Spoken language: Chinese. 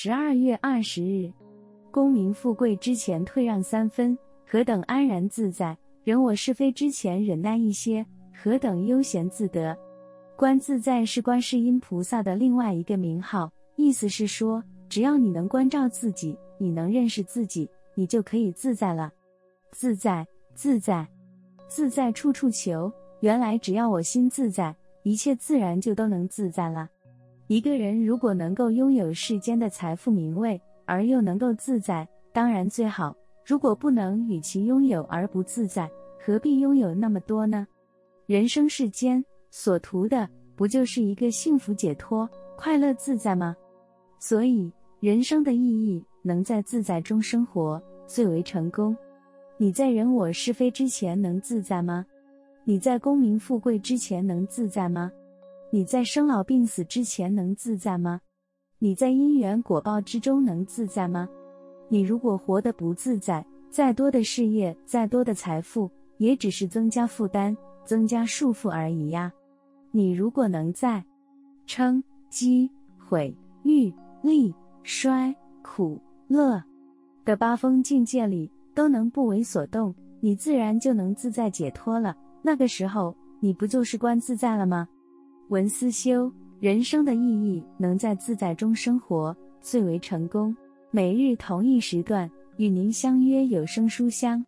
十二月二十日，功名富贵之前退让三分，何等安然自在；人我是非之前忍耐一些，何等悠闲自得。观自在是观世音菩萨的另外一个名号，意思是说，只要你能关照自己，你能认识自己，你就可以自在了。自在，自在，自在处处求。原来只要我心自在，一切自然就都能自在了。一个人如果能够拥有世间的财富名位，而又能够自在，当然最好。如果不能与其拥有而不自在，何必拥有那么多呢？人生世间所图的，不就是一个幸福解脱、快乐自在吗？所以，人生的意义，能在自在中生活，最为成功。你在人我是非之前能自在吗？你在功名富贵之前能自在吗？你在生老病死之前能自在吗？你在因缘果报之中能自在吗？你如果活得不自在，再多的事业，再多的财富，也只是增加负担、增加束缚而已呀。你如果能在嗔、憍、悔、欲、利、衰、苦、乐的八风境界里都能不为所动，你自然就能自在解脱了。那个时候，你不就是观自在了吗？文思修，人生的意义能在自在中生活，最为成功。每日同一时段与您相约有声书香。